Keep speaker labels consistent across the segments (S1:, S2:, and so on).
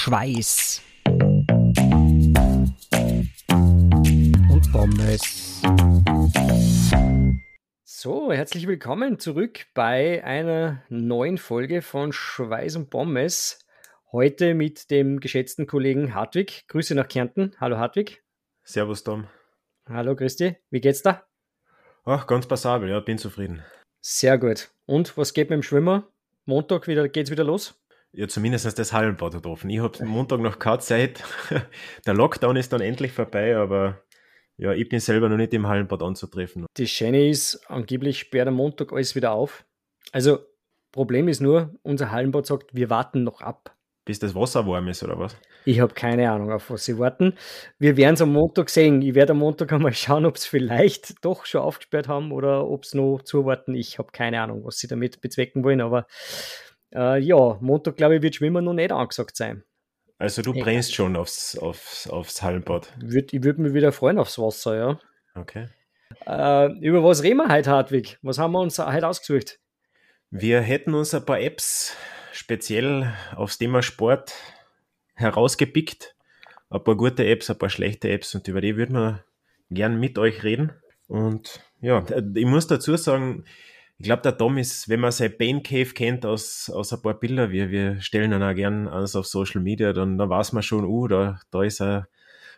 S1: Schweiß und Pommes. So, herzlich willkommen zurück bei einer neuen Folge von Schweiß und Pommes. Heute mit dem geschätzten Kollegen Hartwig. Grüße nach Kärnten. Hallo Hartwig.
S2: Servus Tom.
S1: Hallo Christi. Wie geht's da?
S2: Ach, ganz passabel, ja, bin zufrieden.
S1: Sehr gut. Und was geht mit dem Schwimmer? Montag wieder, geht's wieder los?
S2: Ja, zumindest das Hallenbad hat offen. Ich habe Montag noch keine Zeit. Der Lockdown ist dann endlich vorbei, aber ja, ich bin selber noch nicht im Hallenbad anzutreffen.
S1: Die Schöne ist, angeblich sperrt am Montag alles wieder auf. Also, Problem ist nur, unser Hallenbad sagt, wir warten noch ab.
S2: Bis das Wasser warm ist, oder was?
S1: Ich habe keine Ahnung, auf was sie warten. Wir werden es am Montag sehen. Ich werde am Montag einmal schauen, ob es vielleicht doch schon aufgesperrt haben oder ob es noch zuwarten. Ich habe keine Ahnung, was sie damit bezwecken wollen, aber äh, ja, Montag, glaube ich, wird Schwimmen noch nicht angesagt sein.
S2: Also du brennst schon aufs, aufs, aufs Hallenbad.
S1: Würd, ich würde mich wieder freuen aufs Wasser, ja.
S2: Okay.
S1: Äh, über was reden wir heute, Hartwig? Was haben wir uns heute ausgesucht?
S2: Wir hätten uns ein paar Apps speziell aufs Thema Sport herausgepickt. Ein paar gute Apps, ein paar schlechte Apps und über die würden wir gern mit euch reden. Und ja, ich muss dazu sagen, ich glaube, der Tom ist, wenn man sein Bane Cave kennt aus, aus ein paar Bilder, wir, wir stellen dann auch gern alles auf Social Media, dann, dann weiß man schon, uh, da, da ist ein,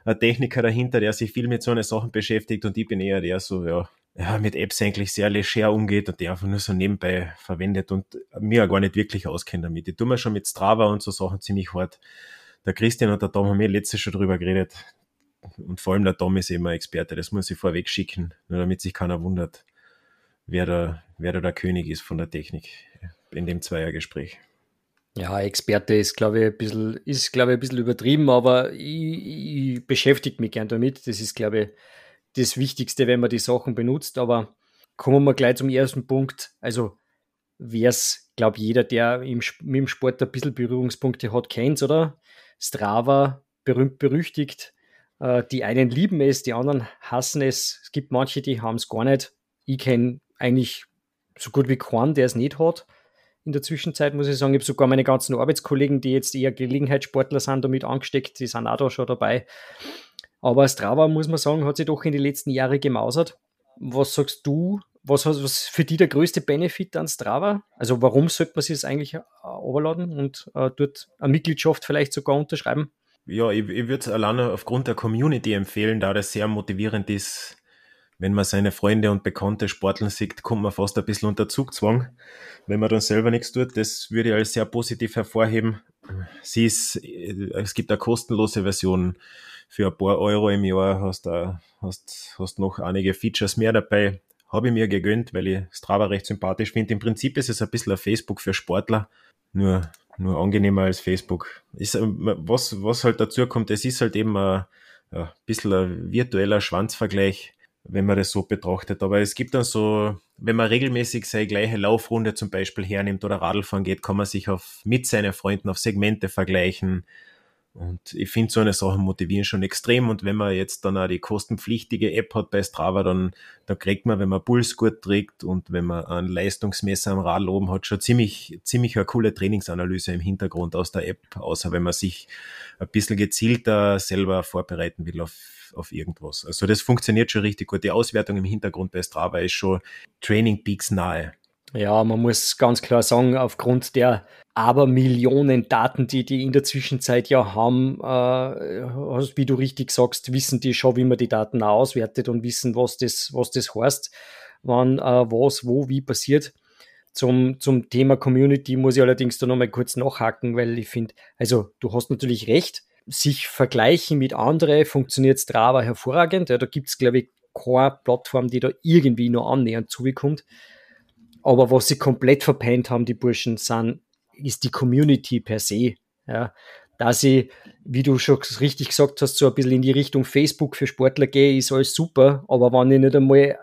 S2: ein Techniker dahinter, der sich viel mit so einer Sachen beschäftigt und ich bin eher der so, ja, ja, mit Apps eigentlich sehr leger umgeht und die einfach nur so nebenbei verwendet und mir gar nicht wirklich auskennt damit. Ich tue mir schon mit Strava und so Sachen ziemlich hart. Der Christian und der Tom haben mir letztes schon drüber geredet. Und vor allem der Tom ist eben ein Experte, das muss ich vorweg schicken, nur damit sich keiner wundert wer da, wer da der König ist von der Technik in dem Zweiergespräch.
S1: Ja, Experte ist, glaube ich, ein bisschen, bisschen übertrieben, aber ich, ich beschäftige mich gern damit. Das ist, glaube ich, das Wichtigste, wenn man die Sachen benutzt. Aber kommen wir gleich zum ersten Punkt. Also, wer es, glaube ich, jeder, der im, mit dem Sport ein bisschen Berührungspunkte hat, kennt oder? Strava, berühmt berüchtigt. Äh, die einen lieben es, die anderen hassen es. Es gibt manche, die haben es gar nicht. Ich kenne eigentlich so gut wie keinen, der es nicht hat. In der Zwischenzeit muss ich sagen, ich habe sogar meine ganzen Arbeitskollegen, die jetzt eher Gelegenheitssportler sind, damit angesteckt, die sind auch da schon dabei. Aber Strava, muss man sagen, hat sich doch in den letzten Jahren gemausert. Was sagst du, was, was für dich der größte Benefit an Strava? Also warum sollte man sich das eigentlich überladen und äh, dort eine Mitgliedschaft vielleicht sogar unterschreiben?
S2: Ja, ich, ich würde es alleine aufgrund der Community empfehlen, da das sehr motivierend ist, wenn man seine Freunde und Bekannte sporteln sieht, kommt man fast ein bisschen unter Zugzwang, wenn man dann selber nichts tut. Das würde ich als sehr positiv hervorheben. Sie ist, es gibt eine kostenlose Version für ein paar Euro im Jahr, hast, da, hast, hast noch einige Features mehr dabei. Habe ich mir gegönnt, weil ich Strava recht sympathisch finde. Im Prinzip ist es ein bisschen ein Facebook für Sportler, nur, nur angenehmer als Facebook. Ist, was, was halt dazu kommt, es ist halt eben ein, ein bisschen ein virtueller Schwanzvergleich wenn man das so betrachtet. Aber es gibt dann so, wenn man regelmäßig seine gleiche Laufrunde zum Beispiel hernimmt oder Radlfahren geht, kann man sich auf, mit seinen Freunden auf Segmente vergleichen. Und ich finde so eine Sache motivieren schon extrem. Und wenn man jetzt dann auch die kostenpflichtige App hat bei Strava, dann, dann kriegt man, wenn man Pulsgurt trägt und wenn man ein Leistungsmesser am Radl oben hat, schon ziemlich, ziemlich eine coole Trainingsanalyse im Hintergrund aus der App, außer wenn man sich ein bisschen gezielter selber vorbereiten will auf auf, irgendwas. Also das funktioniert schon richtig gut. Die Auswertung im Hintergrund bei Strava ist schon Training Peaks nahe.
S1: Ja, man muss ganz klar sagen, aufgrund der aber Millionen Daten, die die in der Zwischenzeit ja haben, äh, wie du richtig sagst, wissen die schon, wie man die Daten auswertet und wissen, was das, was das heißt, wann äh, was, wo, wie passiert. Zum, zum Thema Community muss ich allerdings da nochmal kurz nachhaken, weil ich finde, also du hast natürlich recht, sich vergleichen mit anderen funktioniert Strava hervorragend. Ja, da gibt es, glaube ich, keine Plattform, die da irgendwie nur annähernd zugekommt. Aber was sie komplett verpennt haben, die Burschen, sind, ist die Community per se. Ja, da sie, wie du schon richtig gesagt hast, so ein bisschen in die Richtung Facebook für Sportler gehe, ist alles super. Aber wenn ich nicht einmal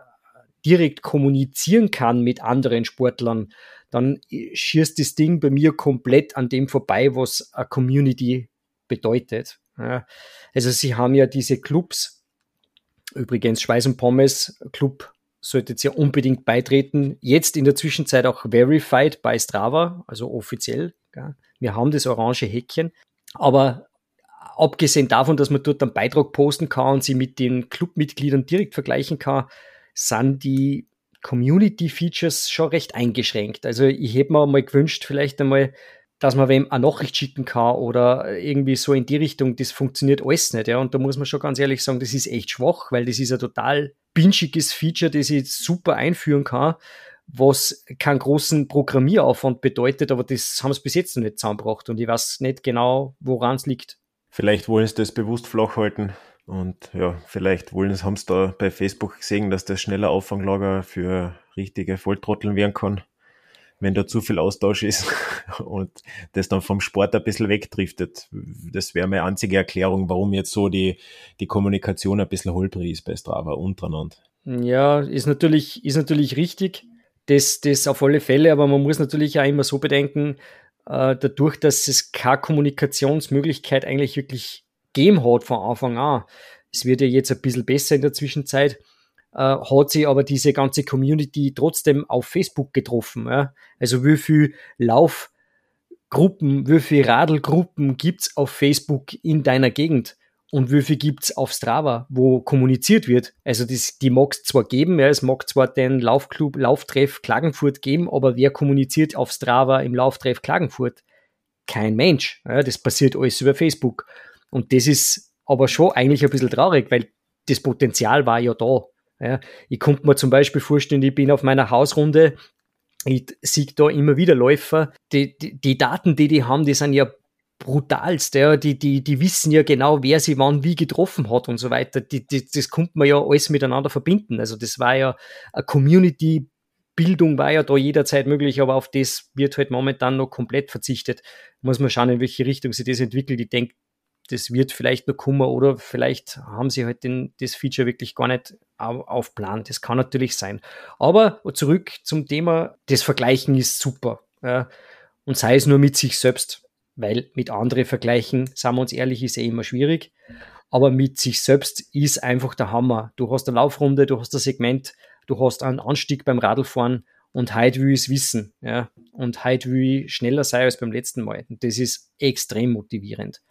S1: direkt kommunizieren kann mit anderen Sportlern, dann schießt das Ding bei mir komplett an dem vorbei, was eine Community bedeutet. Ja. Also sie haben ja diese Clubs, übrigens Schweiß und Pommes Club solltet ihr unbedingt beitreten. Jetzt in der Zwischenzeit auch verified bei Strava, also offiziell. Ja. Wir haben das orange Häkchen. Aber abgesehen davon, dass man dort einen Beitrag posten kann und sie mit den Clubmitgliedern direkt vergleichen kann, sind die Community-Features schon recht eingeschränkt. Also ich hätte mir mal gewünscht, vielleicht einmal, dass man wem eine Nachricht schicken kann oder irgendwie so in die Richtung, das funktioniert alles nicht. Ja. Und da muss man schon ganz ehrlich sagen, das ist echt schwach, weil das ist ein total pinschiges Feature, das ich super einführen kann, was keinen großen Programmieraufwand bedeutet, aber das haben sie bis jetzt noch nicht zusammengebracht und ich weiß nicht genau, woran es liegt.
S2: Vielleicht wollen sie das bewusst flach halten. Und ja, vielleicht wollen es, haben sie da bei Facebook gesehen, dass das schneller Auffanglager für richtige Volltrotteln werden kann, wenn da zu viel Austausch ist und das dann vom Sport ein bisschen wegdriftet. Das wäre meine einzige Erklärung, warum jetzt so die, die Kommunikation ein bisschen holprig ist bei Strava untereinander.
S1: Ja, ist natürlich, ist natürlich richtig. Das, das auf alle Fälle, aber man muss natürlich auch immer so bedenken, äh, dadurch, dass es keine Kommunikationsmöglichkeit eigentlich wirklich gegeben hat von Anfang an. Es wird ja jetzt ein bisschen besser in der Zwischenzeit, hat sich aber diese ganze Community trotzdem auf Facebook getroffen. Ja? Also wie viel Laufgruppen, wie viel Radlgruppen gibt's auf Facebook in deiner Gegend? Und wie viel gibt's auf Strava, wo kommuniziert wird? Also das, die mag es zwar geben, ja, es mag zwar den Laufclub, Lauftreff Klagenfurt geben, aber wer kommuniziert auf Strava im Lauftreff Klagenfurt? Kein Mensch. Ja, das passiert alles über Facebook. Und das ist aber schon eigentlich ein bisschen traurig, weil das Potenzial war ja da. Ja, ich konnte mir zum Beispiel vorstellen, ich bin auf meiner Hausrunde, ich sehe da immer wieder Läufer, die, die, die Daten, die die haben, die sind ja brutalst, ja, die, die, die wissen ja genau, wer sie wann wie getroffen hat und so weiter. Die, die, das konnte man ja alles miteinander verbinden. Also das war ja eine Community Bildung war ja da jederzeit möglich, aber auf das wird halt momentan noch komplett verzichtet. Muss man schauen, in welche Richtung sich das entwickelt. Ich denke, das wird vielleicht noch kommen oder vielleicht haben sie halt den, das Feature wirklich gar nicht auf, Plan. Das kann natürlich sein. Aber zurück zum Thema, das Vergleichen ist super. Ja. Und sei es nur mit sich selbst, weil mit anderen vergleichen, sagen wir uns ehrlich, ist eh immer schwierig. Aber mit sich selbst ist einfach der Hammer. Du hast eine Laufrunde, du hast ein Segment, du hast einen Anstieg beim Radlfahren und heute will ich es wissen. Ja. Und heute will ich schneller sein als beim letzten Mal. Und das ist extrem motivierend.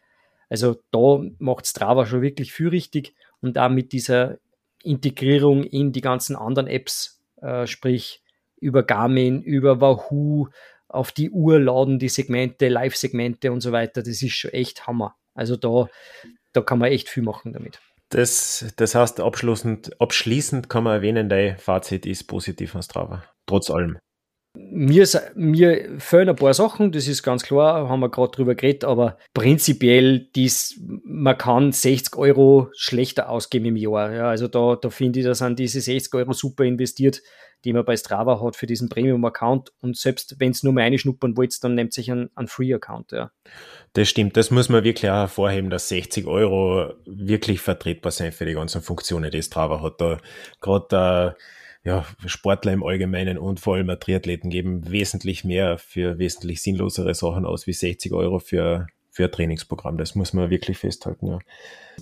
S1: Also da macht Strava schon wirklich viel richtig und auch mit dieser Integrierung in die ganzen anderen Apps, äh, sprich über Garmin, über Wahoo, auf die Uhr laden die Segmente, Live-Segmente und so weiter, das ist schon echt Hammer. Also da, da kann man echt viel machen damit.
S2: Das, das heißt, abschließend, abschließend kann man erwähnen, dein Fazit ist positiv an Strava, trotz allem.
S1: Mir, mir fehlen ein paar Sachen, das ist ganz klar, haben wir gerade drüber geredet, aber prinzipiell, dies, man kann 60 Euro schlechter ausgeben im Jahr. Ja, also da, da finde ich, da sind diese 60 Euro super investiert, die man bei Strava hat für diesen Premium-Account. Und selbst wenn es nur mal einschnuppern wollt, dann nimmt sich ein, ein Free-Account. Ja.
S2: Das stimmt, das muss man wirklich auch hervorheben, dass 60 Euro wirklich vertretbar sind für die ganzen Funktionen, die Strava hat. Da gerade äh, ja, Sportler im Allgemeinen und vor allem Triathleten geben wesentlich mehr für wesentlich sinnlosere Sachen aus wie 60 Euro für, für ein Trainingsprogramm. Das muss man wirklich festhalten. Ja.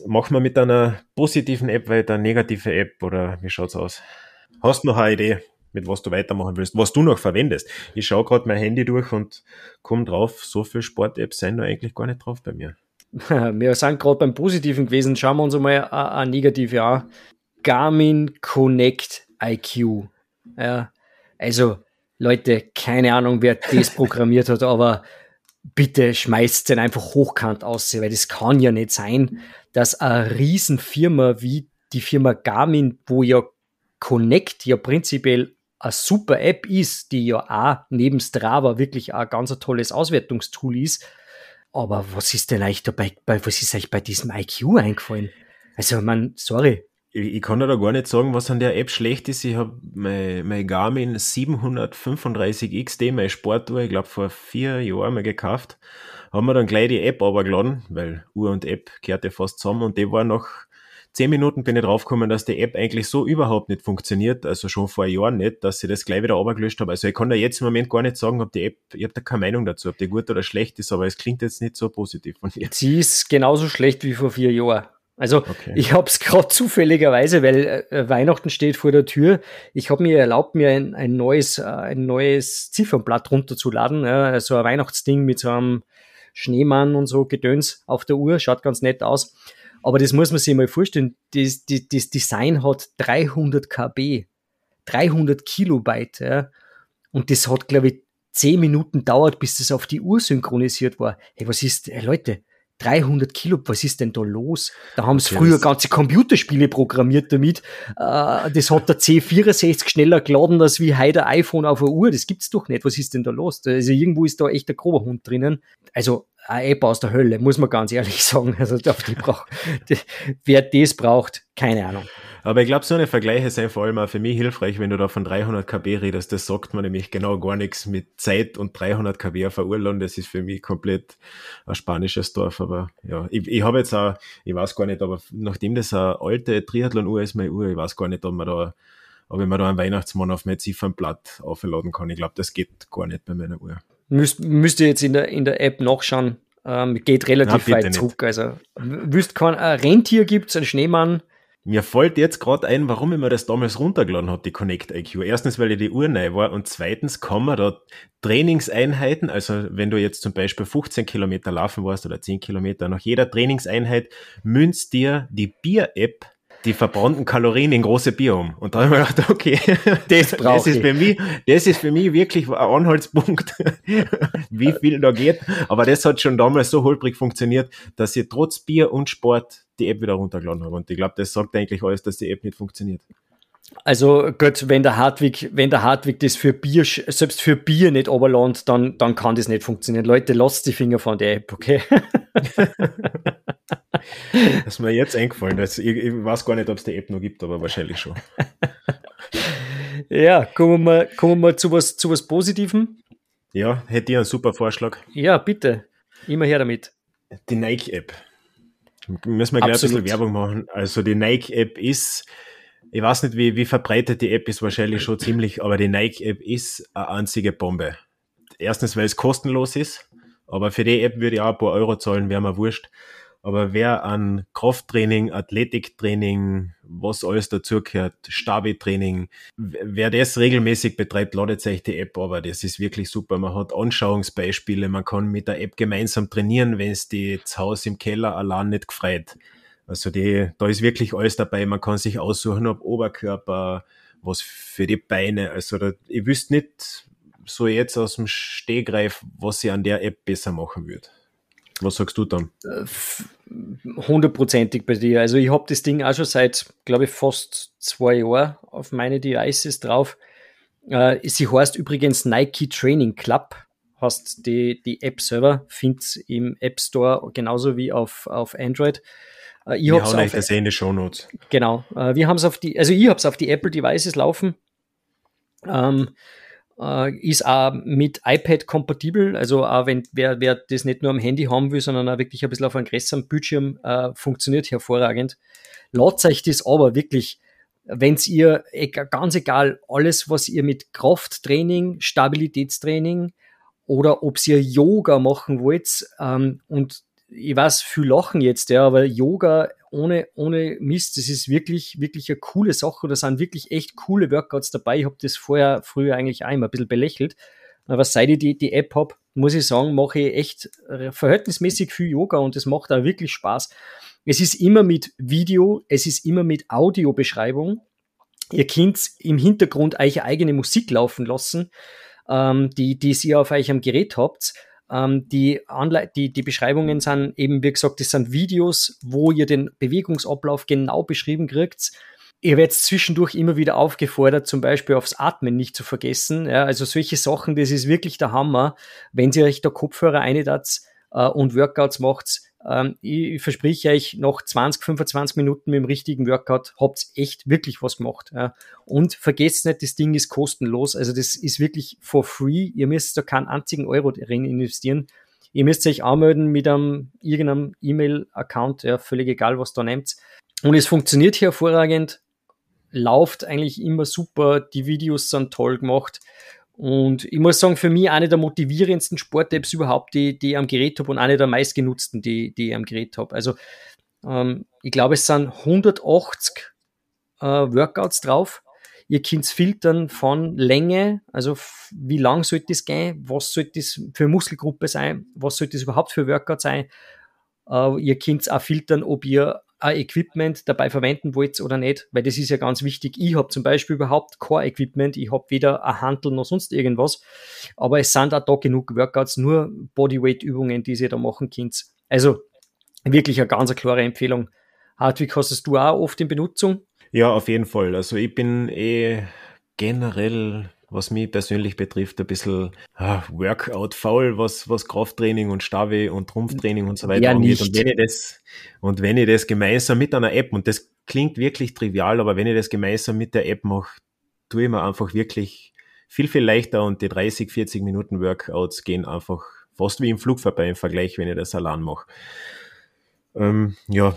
S2: Machen wir mit einer positiven App weiter, negative App oder wie schaut's aus? Hast du noch eine Idee, mit was du weitermachen willst, was du noch verwendest? Ich schaue gerade mein Handy durch und komme drauf, so viele Sport-Apps sind da eigentlich gar nicht drauf bei mir.
S1: Wir sind gerade beim Positiven gewesen. Schauen wir uns mal eine negative an. Garmin Connect IQ. Ja, also Leute, keine Ahnung, wer das programmiert hat, aber bitte schmeißt den einfach hochkant aus, weil das kann ja nicht sein, dass eine Riesenfirma wie die Firma Garmin, wo ja Connect ja prinzipiell eine super App ist, die ja auch neben Strava wirklich ein ganz tolles Auswertungstool ist. Aber was ist denn eigentlich dabei, was ist eigentlich bei diesem IQ eingefallen? Also, man, sorry,
S2: ich, kann da gar nicht sagen, was an der App schlecht ist. Ich habe mein, mein Garmin 735 XD, meine Sportuhr, ich glaube vor vier Jahren mal gekauft. Haben wir dann gleich die App runtergeladen, weil Uhr und App gehört ja fast zusammen und die war nach zehn Minuten bin ich draufgekommen, dass die App eigentlich so überhaupt nicht funktioniert, also schon vor Jahren nicht, dass ich das gleich wieder runtergelöscht habe. Also ich kann da jetzt im Moment gar nicht sagen, ob die App, ich habe da keine Meinung dazu, ob die gut oder schlecht ist, aber es klingt jetzt nicht so positiv von
S1: mir. Sie ist genauso schlecht wie vor vier Jahren. Also okay. ich habe es gerade zufälligerweise, weil äh, Weihnachten steht vor der Tür. Ich habe mir erlaubt, mir ein, ein neues, äh, ein neues Ziffernblatt runterzuladen. Ja, also ein Weihnachtsding mit so einem Schneemann und so Gedöns auf der Uhr, schaut ganz nett aus. Aber das muss man sich mal vorstellen. Das, das, das Design hat 300 KB, 300 Kilobyte. Ja. Und das hat, glaube ich, 10 Minuten dauert, bis das auf die Uhr synchronisiert war. Hey, was ist, hey Leute, 300 Kilo, was ist denn da los? Da haben sie okay, früher ganze Computerspiele programmiert damit. Äh, das hat der C64 schneller geladen als wie heute ein iPhone auf der Uhr. Das gibt's doch nicht. Was ist denn da los? Also irgendwo ist da echt der grober Hund drinnen. Also eine App aus der Hölle, muss man ganz ehrlich sagen. Also die braucht, wer das braucht, keine Ahnung.
S2: Aber ich glaube, so eine Vergleiche sind vor allem auch für mich hilfreich, wenn du da von 300 kb redest. Das sagt man nämlich genau gar nichts mit Zeit und 300 kb auf Urlaub. Das ist für mich komplett ein spanisches Dorf. Aber ja, ich, ich habe jetzt auch, ich weiß gar nicht, aber nachdem das eine alte Triathlon-Uhr ist, meine Uhr, ich weiß gar nicht, ob man da ob ich mir da einen Weihnachtsmann auf mein Ziffernblatt aufladen kann. Ich glaube, das geht gar nicht bei meiner Uhr.
S1: Müsst, müsst ihr jetzt in der, in der App nachschauen. Ähm, geht relativ Na, weit zurück. Also, wüsst kein ein Rentier gibt's, einen Schneemann,
S2: mir fällt jetzt gerade ein, warum ich mir das damals runtergeladen habe, die Connect IQ. Erstens, weil ich die Uhr neu war und zweitens kann man da Trainingseinheiten, also wenn du jetzt zum Beispiel 15 Kilometer laufen warst oder 10 Kilometer, nach jeder Trainingseinheit münzt dir die Bier-App die verbrannten Kalorien in große Bier um. Und da habe ich mir gedacht, okay, das, das ist für mich, das ist für mich wirklich ein Anhaltspunkt, wie viel da geht. Aber das hat schon damals so holprig funktioniert, dass ich trotz Bier und Sport die App wieder runtergeladen habe. Und ich glaube, das sagt eigentlich alles, dass die App nicht funktioniert.
S1: Also Gott, wenn der Hartwig, wenn der Hartwig das für Bier, selbst für Bier nicht oberland, dann, dann kann das nicht funktionieren. Leute, lasst die Finger von der App, okay?
S2: das ist mir jetzt eingefallen. Das, ich, ich weiß gar nicht, ob es die App noch gibt, aber wahrscheinlich schon.
S1: ja, kommen wir, kommen wir zu was, zu was Positivem.
S2: Ja, hätte ich einen super Vorschlag.
S1: Ja, bitte. Immer her damit.
S2: Die Nike-App. Müssen wir gleich Absolut. ein bisschen Werbung machen. Also die Nike-App ist, ich weiß nicht, wie, wie verbreitet die App ist, wahrscheinlich schon ziemlich, aber die Nike-App ist eine einzige Bombe. Erstens, weil es kostenlos ist, aber für die App würde ich auch ein paar Euro zahlen, wäre mir wurscht. Aber wer an Krafttraining, Athletiktraining, was alles dazugehört, Stabi-Training, wer das regelmäßig betreibt, ladet sich die App, aber das ist wirklich super. Man hat Anschauungsbeispiele, man kann mit der App gemeinsam trainieren, wenn es die zu Hause im Keller allein nicht gefreut. Also die, da ist wirklich alles dabei. Man kann sich aussuchen, ob Oberkörper, was für die Beine. Also da, ich wüsste nicht so jetzt aus dem Stehgreif, was ich an der App besser machen würde. Was sagst du dann?
S1: Hundertprozentig bei dir. Also ich habe das Ding auch schon seit, glaube ich, fast zwei Jahren auf meine Devices drauf. Äh, sie heißt übrigens Nike Training Club. Hast die, die App selber, findest im App Store genauso wie auf, auf Android.
S2: Äh, ich wir hauen euch das eh in die Show Notes.
S1: Genau. Äh, wir haben es auf die, also ich habe es auf die Apple Devices laufen. Ähm, äh, ist auch mit iPad kompatibel, also auch wenn wer, wer das nicht nur am Handy haben will, sondern auch wirklich ein bisschen auf einem größeren Bildschirm, äh, funktioniert hervorragend. Laut euch das aber wirklich, wenn's ihr, ganz egal, alles, was ihr mit Krafttraining, Stabilitätstraining oder ob ihr Yoga machen wollt ähm, und ich weiß, viel lachen jetzt, ja, aber Yoga ohne, ohne Mist, das ist wirklich, wirklich eine coole Sache. Da sind wirklich echt coole Workouts dabei. Ich habe das vorher, früher eigentlich immer ein bisschen belächelt. Aber seit ich die, die App habe, muss ich sagen, mache ich echt verhältnismäßig viel Yoga und es macht auch wirklich Spaß. Es ist immer mit Video, es ist immer mit Audiobeschreibung. Ihr könnt im Hintergrund euch eigene Musik laufen lassen, ähm, die, die ihr auf euch am Gerät habt. Ähm, die, Anle die, die Beschreibungen sind eben, wie gesagt, das sind Videos, wo ihr den Bewegungsablauf genau beschrieben kriegt. Ihr werdet zwischendurch immer wieder aufgefordert, zum Beispiel aufs Atmen nicht zu vergessen. Ja, also solche Sachen, das ist wirklich der Hammer, wenn ihr euch da Kopfhörer einladet äh, und Workouts macht. Ähm, ich verspreche euch, nach 20, 25 Minuten mit dem richtigen Workout habt ihr echt wirklich was gemacht. Ja. Und vergesst nicht, das Ding ist kostenlos. Also das ist wirklich for free. Ihr müsst da keinen einzigen Euro drin investieren. Ihr müsst euch anmelden mit einem irgendeinem E-Mail-Account, ja, völlig egal, was da nehmt. Und es funktioniert hervorragend, lauft eigentlich immer super, die Videos sind toll gemacht. Und ich muss sagen, für mich eine der motivierendsten Sport-Apps überhaupt, die, die ich am Gerät habe und eine der meistgenutzten, die, die ich am Gerät habe. Also ähm, ich glaube, es sind 180 äh, Workouts drauf. ihr könnt filtern von Länge, also wie lang sollte das gehen, was sollte das für Muskelgruppe sein, was sollte das überhaupt für Workout sein. Uh, ihr könnt auch filtern, ob ihr ein Equipment dabei verwenden wollt oder nicht, weil das ist ja ganz wichtig. Ich habe zum Beispiel überhaupt kein Equipment, ich habe weder ein Handel noch sonst irgendwas, aber es sind auch da genug Workouts, nur Bodyweight-Übungen, die ihr da machen könnt. Also wirklich eine ganz klare Empfehlung. Hartwig, hast du auch oft in Benutzung?
S2: Ja, auf jeden Fall. Also ich bin eh generell, was mich persönlich betrifft, ein bisschen ah, Workout-faul, was, was Krafttraining und Stavi und Trumpftraining und so weiter
S1: ja,
S2: angeht.
S1: Nicht.
S2: Und wenn ich das, und wenn ich das gemeinsam mit einer App, und das klingt wirklich trivial, aber wenn ich das gemeinsam mit der App mache, tue ich mir einfach wirklich viel, viel leichter und die 30, 40 Minuten Workouts gehen einfach fast wie im Flug vorbei im Vergleich, wenn ich das allein mache. Ähm, ja,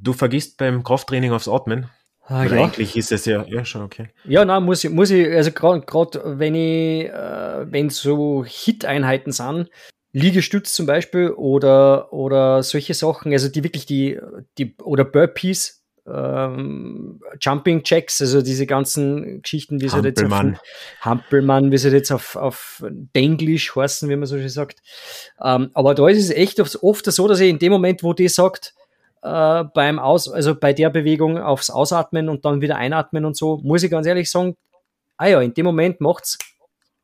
S2: du vergisst beim Krafttraining aufs Atmen.
S1: Ah, ja.
S2: Eigentlich ist es ja, ja schon okay.
S1: Ja, nein, muss ich, muss ich, also gerade wenn ich, äh, wenn so Hit-Einheiten sind, Liegestütz zum Beispiel oder, oder solche Sachen, also die wirklich die, die oder Burpees, ähm, Jumping Jacks, also diese ganzen Geschichten, wie sie jetzt auf
S2: Hampelmann.
S1: Wie sie jetzt auf, auf Denglisch heißen, wie man so schön sagt. Ähm, aber da ist es echt oft, oft so, dass ich in dem Moment, wo die sagt, äh, beim Aus, also bei der Bewegung aufs Ausatmen und dann wieder einatmen und so, muss ich ganz ehrlich sagen, ah ja, in dem Moment macht's,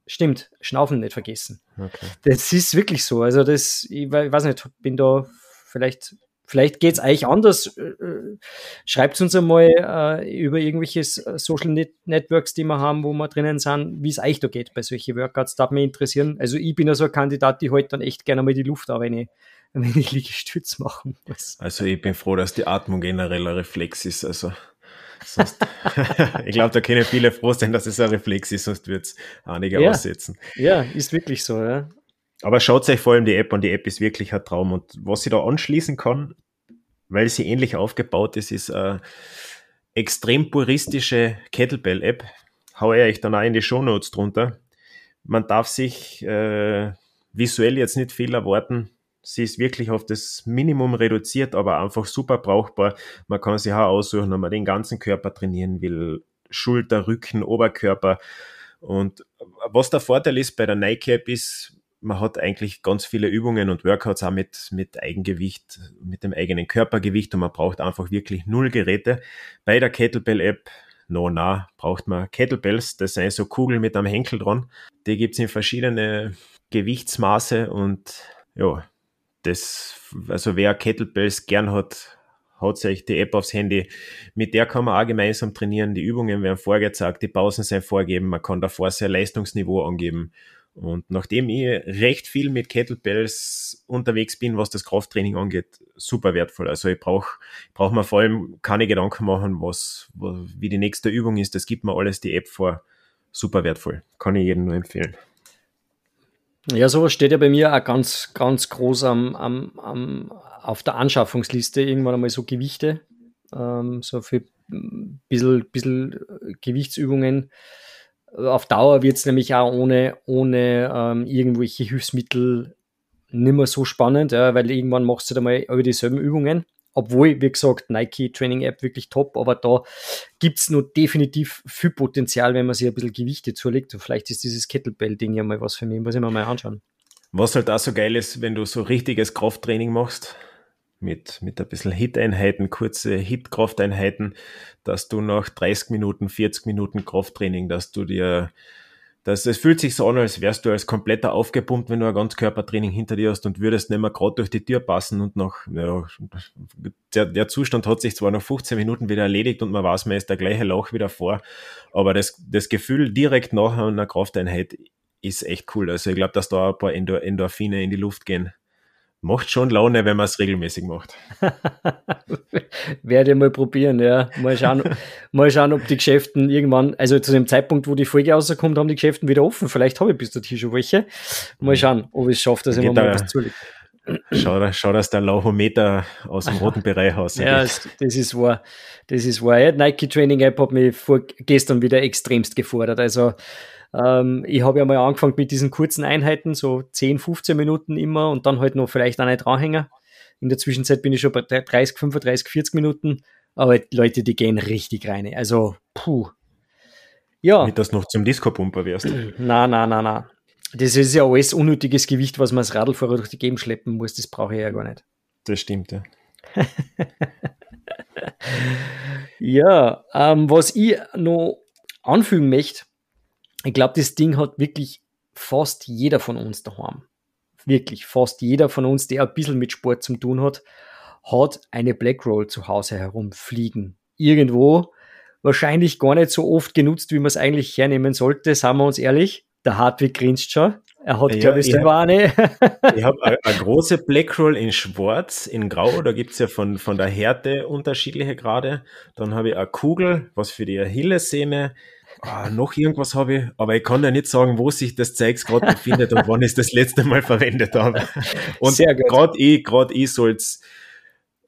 S1: stimmt, Schnaufen nicht vergessen.
S2: Okay.
S1: Das ist wirklich so. Also das, ich we- weiß nicht, bin da vielleicht, vielleicht geht's euch anders. Äh, äh, Schreibt uns einmal äh, über irgendwelche Social Net Networks, die wir haben, wo wir drinnen sind, wie es euch da geht bei solchen Workouts. Darf mich interessieren. Also ich bin ja so ein Kandidat, die halt dann echt gerne mal die Luft an, wenn ich, wenn ich Liegestütz machen muss.
S2: Also ich bin froh, dass die Atmung generell ein Reflex ist. Also sonst, ich glaube, da können viele froh sein, dass es ein Reflex ist, sonst wird es einige
S1: Ja.
S2: aussetzen.
S1: Ja, ist wirklich so, ja.
S2: Aber schaut euch vor allem die App an. Die App ist wirklich ein Traum. Und was sie da anschließen kann, weil sie ähnlich aufgebaut ist, ist eine extrem puristische Kettlebell-App. Hau ich euch dann auch in die Shownotes drunter. Man darf sich äh, visuell jetzt nicht viel erwarten. Sie ist wirklich auf das Minimum reduziert, aber einfach super brauchbar. Man kann sich auch aussuchen, ob man den ganzen Körper trainieren will. Schulter, Rücken, Oberkörper. Und was der Vorteil ist bei der Nike App ist, man hat eigentlich ganz viele Übungen und Workouts auch mit, mit Eigengewicht, mit dem eigenen Körpergewicht und man braucht einfach wirklich null Geräte. Bei der Kettlebell App, no, na, braucht man Kettlebells, das sind so Kugeln mit einem Henkel dran. Die gibt's in verschiedene Gewichtsmaße und ja, das, also wer Kettlebells gern hat, hat sich die App aufs Handy. Mit der kann man auch gemeinsam trainieren. Die Übungen werden vorgezeigt, die Pausen sind vorgegeben, man kann davor sein Leistungsniveau angeben. Und nachdem ich recht viel mit Kettlebells unterwegs bin, was das Krafttraining angeht, super wertvoll. Also ich brauche brauch mir vor allem keine Gedanken machen, was, wie die nächste Übung ist. Das gibt mir alles die App vor. Super wertvoll. Kann ich jedem nur empfehlen.
S1: Ja, sowas steht ja bei mir auch ganz, ganz groß am, am, am, auf der Anschaffungsliste. Irgendwann einmal so Gewichte, ähm, so für ein bisschen, bisschen Gewichtsübungen. Auf Dauer wird es nämlich auch ohne, ohne ähm, irgendwelche Hilfsmittel nimmer so spannend, ja, weil irgendwann machst du da mal über dieselben Übungen. Obwohl, wie gesagt, Nike Training App wirklich top, aber da gibt es nur definitiv viel Potenzial, wenn man sich ein bisschen Gewichte zulegt. Und vielleicht ist dieses Kettlebell-Ding ja mal was für mich, muss ich mir mal anschauen.
S2: Was halt auch so geil ist, wenn du so richtiges Krafttraining machst, mit, mit ein bisschen Hit-Einheiten, kurze Hit-Krafteinheiten, dass du nach 30 Minuten, 40 Minuten Krafttraining, dass du dir, dass es fühlt sich so an, als wärst du als kompletter aufgepumpt, wenn du ein Ganzkörpertraining hinter dir hast und würdest nicht mehr gerade durch die Tür passen und nach, ja, der, der Zustand hat sich zwar nach 15 Minuten wieder erledigt und man weiß, man ist der gleiche Lauch wieder vor, aber das, das Gefühl direkt nach einer Krafteinheit ist echt cool. Also ich glaube, dass da ein paar Endor Endorphine in die Luft gehen. Macht schon Laune, wenn man es regelmäßig macht.
S1: Werde ich mal probieren, ja. Mal schauen, mal schauen, ob die Geschäften irgendwann, also zu dem Zeitpunkt, wo die Folge rauskommt, haben die Geschäften wieder offen. Vielleicht habe ich bis dahin schon welche. Mal schauen, ob ich es schaffe, dass ich mir mal was zulege.
S2: Schau, schau dass der Lauchometer aus dem roten Bereich rausgeht.
S1: Ja, das, das ist wahr. Das ist wahr. Ja, Nike Training App hat mich vor, gestern wieder extremst gefordert. Also ähm, ich habe ja mal angefangen mit diesen kurzen Einheiten, so 10, 15 Minuten immer und dann halt noch vielleicht eine Dranhänger. In der Zwischenzeit bin ich schon bei 30, 35, 40 Minuten. Aber Leute, die gehen richtig rein. Also, puh.
S2: Ja. Nicht, dass du noch zum Disco-Pumper wärst.
S1: Na, na, na, na. Das ist ja alles unnötiges Gewicht, was man als Radlfahrer durch die Gegend schleppen muss. Das brauche ich ja gar nicht.
S2: Das stimmt, ja.
S1: ja, ähm, was ich noch anfügen möchte, ich glaube, das Ding hat wirklich fast jeder von uns daheim. Wirklich, fast jeder von uns, der ein bisschen mit Sport zu tun hat, hat eine Blackroll zu Hause herumfliegen. Irgendwo, wahrscheinlich gar nicht so oft genutzt, wie man es eigentlich hernehmen sollte, sagen wir uns ehrlich. Der Hartwig grinst schon. Er hat, ja, glaube ich, selber eine.
S2: ich habe eine, große Blackroll in Schwarz, in Grau. Da gibt's ja von, von der Härte unterschiedliche Grade. Dann habe ich eine Kugel, was für die Achillessehne. Ah, noch irgendwas habe ich, aber ich kann ja nicht sagen, wo sich das Zeugs gerade befindet und wann ich das letzte Mal verwendet habe. Und gerade ich, gerade ich soll's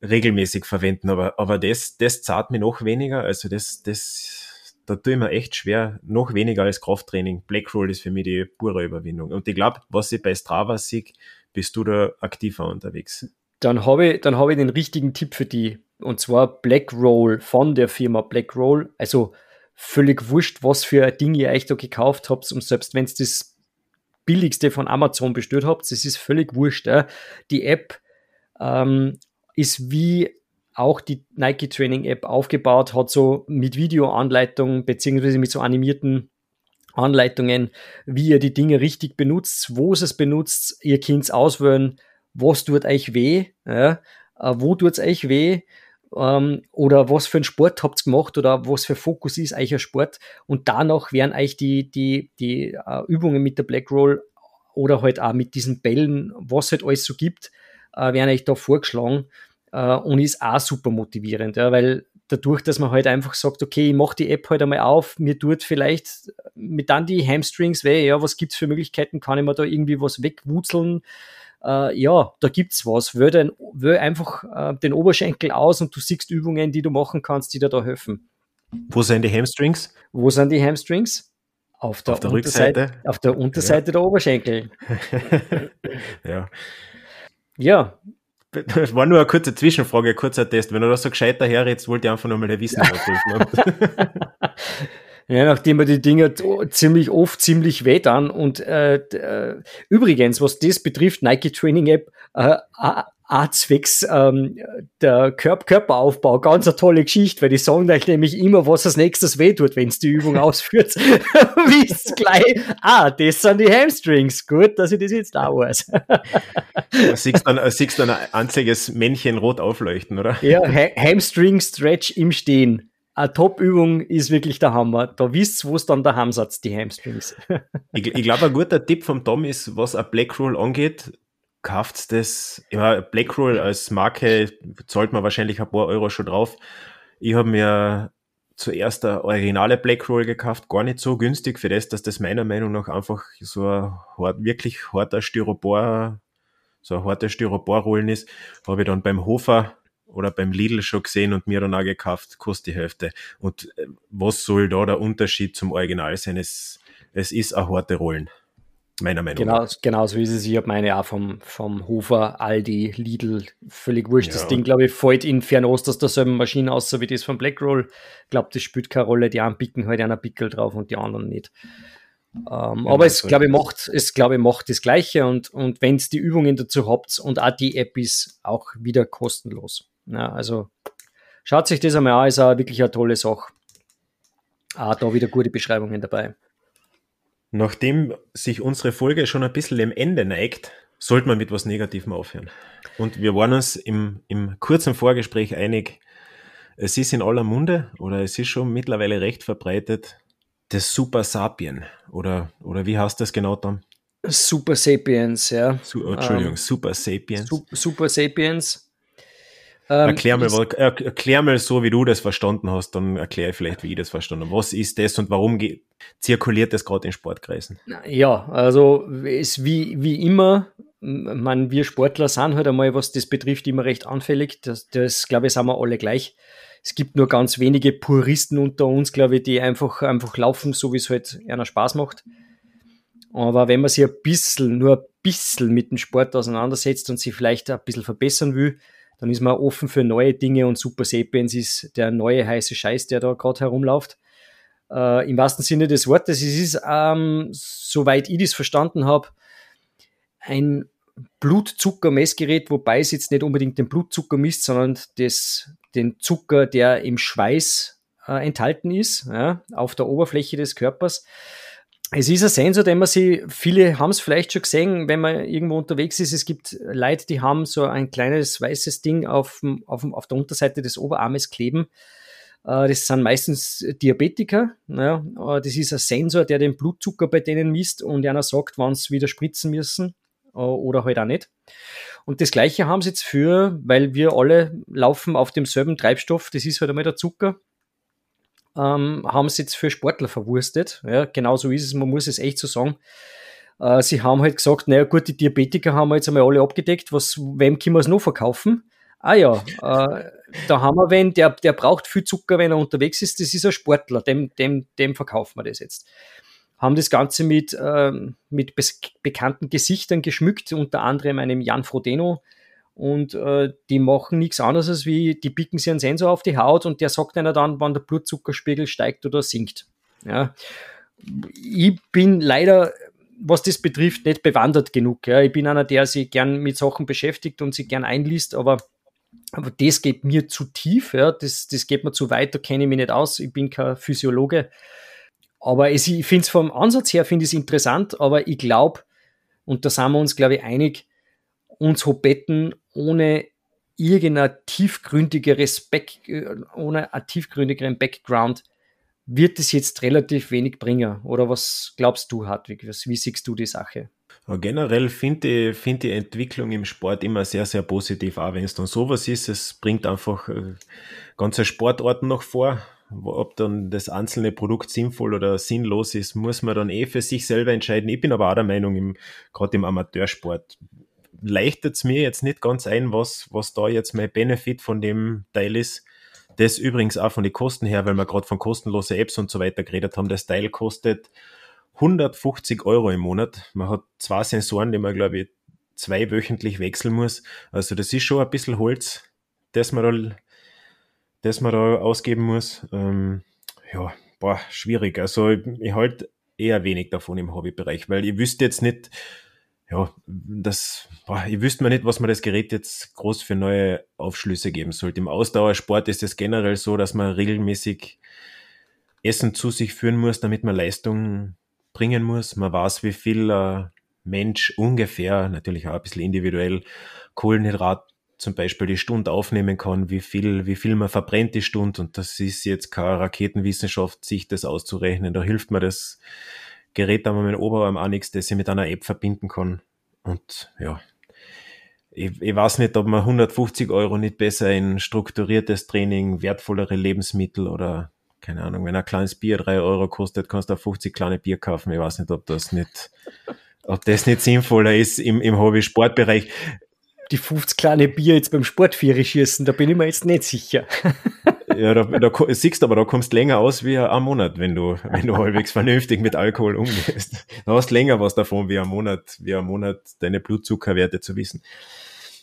S2: regelmäßig verwenden, aber, aber das, das zahlt mir noch weniger. Also das, das, da tue ich mir echt schwer, noch weniger als Krafttraining. Blackroll ist für mich die pure Überwindung. Und ich glaube, was ich bei Strava sehe, bist du da aktiver unterwegs.
S1: Dann habe ich, dann habe ich den richtigen Tipp für die. Und zwar Blackroll von der Firma Blackroll. Also völlig wurscht, was für ein Ding ihr euch da gekauft habt. Und selbst wenn es das billigste von Amazon bestellt habt, das ist völlig wurscht. Äh. Die App ähm, ist wie auch die Nike Training App aufgebaut, hat so mit Videoanleitungen beziehungsweise mit so animierten Anleitungen, wie ihr die Dinge richtig benutzt, wo es es benutzt, ihr könnt auswählen, was tut euch weh, ja, äh, wo tut es euch weh, ähm, oder was für einen Sport habt ihr gemacht oder was für Fokus ist euer Sport? Und danach werden euch die, die, die uh, Übungen mit der Black Roll oder halt auch mit diesen Bällen, was halt alles so gibt, uh, werden euch da vorgeschlagen äh, und ist auch super motivierend, ja, weil dadurch, dass man halt einfach sagt, okay, ich mache die App halt einmal auf, mir tut vielleicht mit dann die Hamstrings weh, ja, was gibt's für Möglichkeiten, kann ich mir da irgendwie was wegwutzeln, äh, ja, da gibt's was, wähl, den, wähl einfach äh, den Oberschenkel aus und du siehst Übungen, die du machen kannst, die dir da helfen.
S2: Wo sind die Hamstrings?
S1: Wo sind die Hamstrings? Auf der, auf der Rückseite? Auf der Unterseite ja. der Oberschenkel.
S2: ja.
S1: Ja,
S2: das war nur eine kurze Zwischenfrage, ein kurzer Test. Wenn du das so gescheit daherredst, wollte ich einfach nur mal wissen, was du
S1: Ja, nachdem wir die Dinger ziemlich oft ziemlich weh an und äh, äh, übrigens, was das betrifft, Nike Training App, äh, Arztwechs, ähm, der Körp Körperaufbau, ganz eine tolle Geschichte, weil die sagen euch nämlich immer, was als nächstes weh tut, wenn es die Übung ausführt. Wisst gleich, ah, das sind die Hamstrings. Gut, dass ich das jetzt da weiß.
S2: siehst dann, siehst dann ein einziges Männchen rot aufleuchten, oder?
S1: Ja, ha Hamstring Stretch im Stehen. Eine Top-Übung ist wirklich der Hammer. Da wisst wo es dann der Hamsatz, die Hamstrings.
S2: ich, ich glaube, ein guter Tipp vom Tom ist, was ein Black Roll angeht, kauft das, ja, Blackroll als Marke zahlt man wahrscheinlich ein paar Euro schon drauf. Ich habe mir zuerst eine originale Blackroll gekauft, gar nicht so günstig für das, dass das meiner Meinung nach einfach so ein hart, wirklich harter Styropor, so ein harter Styroporrollen ist. Habe ich dann beim Hofer oder beim Lidl schon gesehen und mir dann auch gekauft, kostet die Hälfte. Und äh, was soll da der Unterschied zum Original sein? Es, es ist eine harte Rollen meiner Meinung
S1: genau, nach. Genau so ist es. Ich habe meine auch vom, vom Hofer, Aldi, Lidl, völlig wurscht. Ja. Das Ding, glaube ich, fällt in Fernost aus derselben Maschine aus, so wie das von Blackroll. Ich glaube, das spielt keine Rolle. Die einen picken halt einer Pickel drauf und die anderen nicht. Ähm, ja, aber es, glaube ich, macht, es, glaube ich, macht das Gleiche und, und wenn es die Übungen dazu habt und auch die App ist auch wieder kostenlos. Ja, also schaut sich das einmal an, ist auch wirklich eine tolle Sache. Auch da wieder gute Beschreibungen dabei.
S2: Nachdem sich unsere Folge schon ein bisschen dem Ende neigt, sollte man mit was Negativem aufhören. Und wir waren uns im, im kurzen Vorgespräch einig, es ist in aller Munde oder es ist schon mittlerweile recht verbreitet, das Super Sapien. Oder, oder wie heißt das genau dann?
S1: Super Sapiens, ja.
S2: Su Entschuldigung, ähm, Super Sapiens. Su
S1: Super Sapiens
S2: ähm, erklär, mal, erklär mal so, wie du das verstanden hast, dann erkläre ich vielleicht, wie ich das verstanden habe. Was ist das und warum zirkuliert das gerade in Sportkreisen?
S1: Ja, also ist wie, wie immer, man, wir Sportler sind halt einmal, was das betrifft, immer recht anfällig. Das, das glaube ich, sind wir alle gleich. Es gibt nur ganz wenige Puristen unter uns, glaube ich, die einfach, einfach laufen, so wie es halt einer Spaß macht. Aber wenn man sich ein bisschen, nur ein bisschen mit dem Sport auseinandersetzt und sich vielleicht ein bisschen verbessern will, dann ist man offen für neue Dinge und Super Sapiens ist der neue heiße Scheiß, der da gerade herumläuft. äh, im wahrsten Sinne des Wortes. Es ist, ähm, soweit ich das verstanden habe, ein Blutzuckermessgerät, wobei es jetzt nicht unbedingt den Blutzucker misst, sondern das, den Zucker, der im Schweiß äh, enthalten ist, ja, auf der Oberfläche des Körpers. Es ist ein Sensor, den man sie, viele haben es vielleicht schon gesehen, wenn man irgendwo unterwegs ist. Es gibt Leute, die haben so ein kleines weißes Ding auf, auf, auf der Unterseite des Oberarmes kleben. Äh, das sind meistens Diabetiker. Äh, das ist ein Sensor, der den Blutzucker bei denen misst und einer sagt, wann sie wieder spritzen müssen äh, oder halt auch nicht. Und das Gleiche haben sie jetzt für, weil wir alle laufen auf demselben Treibstoff, das ist halt einmal der Zucker ähm, haben sie jetzt für Sportler verwurstet. Ja, genau so ist es, man muss es echt so sagen. Äh, sie haben halt gesagt, naja gut, die Diabetiker haben wir jetzt einmal alle abgedeckt, was, wem können wir es noch verkaufen? Ah ja, äh, da haben wir wen, der, der braucht viel Zucker, wenn er unterwegs ist, das ist ein Sportler, dem, dem, dem verkaufen wir das jetzt. Haben das Ganze mit, ähm, mit bekannten Gesichtern geschmückt, unter anderem einem Jan Frodeno, und äh, die machen nichts anderes als wie, die picken sich einen Sensor auf die Haut und der sagt einer dann, wann der Blutzuckerspiegel steigt oder sinkt. Ja. Ich bin leider, was das betrifft, nicht bewandert genug. Ja. Ich bin einer, der sich gern mit Sachen beschäftigt und sich gern einliest, aber, aber das geht mir zu tief, ja. das, das geht mir zu weit, da kenne ich mich nicht aus, ich bin kein Physiologe. Aber es, ich finde es vom Ansatz her interessant, aber ich glaube, und da sind wir uns, glaube ich, einig, uns Hobetten ohne irgendein tiefgründigeres Back, ohne einen tiefgründigeren Background wird es jetzt relativ wenig bringen. Oder was glaubst du, Hartwig? wie siehst du die Sache?
S2: generell finde ich, find die Entwicklung im Sport immer sehr, sehr positiv, auch wenn es dann sowas ist. Es bringt einfach äh, ganze Sportarten noch vor. Ob dann das einzelne Produkt sinnvoll oder sinnlos ist, muss man dann eh für sich selber entscheiden. Ich bin aber auch der Meinung, gerade im Amateursport, leichtet es mir jetzt nicht ganz ein, was, was da jetzt mein Benefit von dem Teil ist. Das übrigens auch von den Kosten her, weil wir gerade von kostenlosen Apps und so weiter geredet haben. Das Teil kostet 150 Euro im Monat. Man hat zwei Sensoren, die man, glaube ich, zwei wöchentlich wechseln muss. Also das ist schon ein bisschen Holz, das man da, das man da ausgeben muss. Ähm, ja, boah, schwierig. Also ich, ich halte eher wenig davon im Hobbybereich, weil ich wüsste jetzt nicht, ja, das, boah, ich wüsste mir nicht, was man das Gerät jetzt groß für neue Aufschlüsse geben sollte. Im Ausdauersport ist es generell so, dass man regelmäßig Essen zu sich führen muss, damit man Leistung bringen muss. Man weiß, wie viel äh, Mensch ungefähr, natürlich auch ein bisschen individuell, Kohlenhydrat zum Beispiel die Stunde aufnehmen kann, wie viel, wie viel man verbrennt die Stunde. Und das ist jetzt keine Raketenwissenschaft, sich das auszurechnen. Da hilft mir das Gerät da mit dem Oberarm auch nichts, das ich mit einer App verbinden kann. Und ja, ich, ich weiß nicht, ob man 150 Euro nicht besser in strukturiertes Training, wertvollere Lebensmittel oder keine Ahnung, wenn ein kleines Bier drei Euro kostet, kannst du auch 50 kleine Bier kaufen. Ich weiß nicht, ob das nicht, ob das nicht sinnvoller ist im, im Hobby-Sportbereich.
S1: Die 50 kleine Bier jetzt beim Sportviere schießen, da bin ich mir jetzt nicht sicher.
S2: Ja, da, da siehst aber, da kommst länger aus wie ein Monat, wenn du, wenn du halbwegs vernünftig mit Alkohol umgehst. Da hast länger was davon, wie ein Monat, wie ein Monat deine Blutzuckerwerte zu wissen.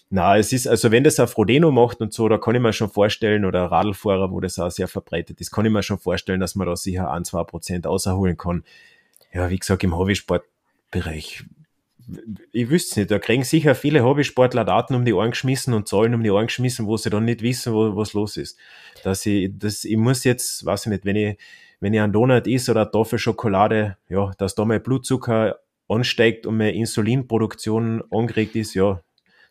S2: Na, es ist, also wenn das ein Frodeno macht und so, da kann ich mir schon vorstellen, oder Radlfahrer, wo das auch sehr verbreitet ist, kann ich mir schon vorstellen, dass man da sicher ein, zwei Prozent außerholen kann. Ja, wie gesagt, im Hobbysportbereich ich wüsste nicht, da kriegen sicher viele Hobbysportler Daten um die Ohren geschmissen und Zahlen um die Ohren geschmissen, wo sie dann nicht wissen, wo, was los ist. Dass ich, das, ich muss jetzt, weiß ich nicht, wenn ich, wenn ich einen Donut isst oder eine Tafel Schokolade, ja, dass da mein Blutzucker ansteigt und meine Insulinproduktion angeregt ist, ja,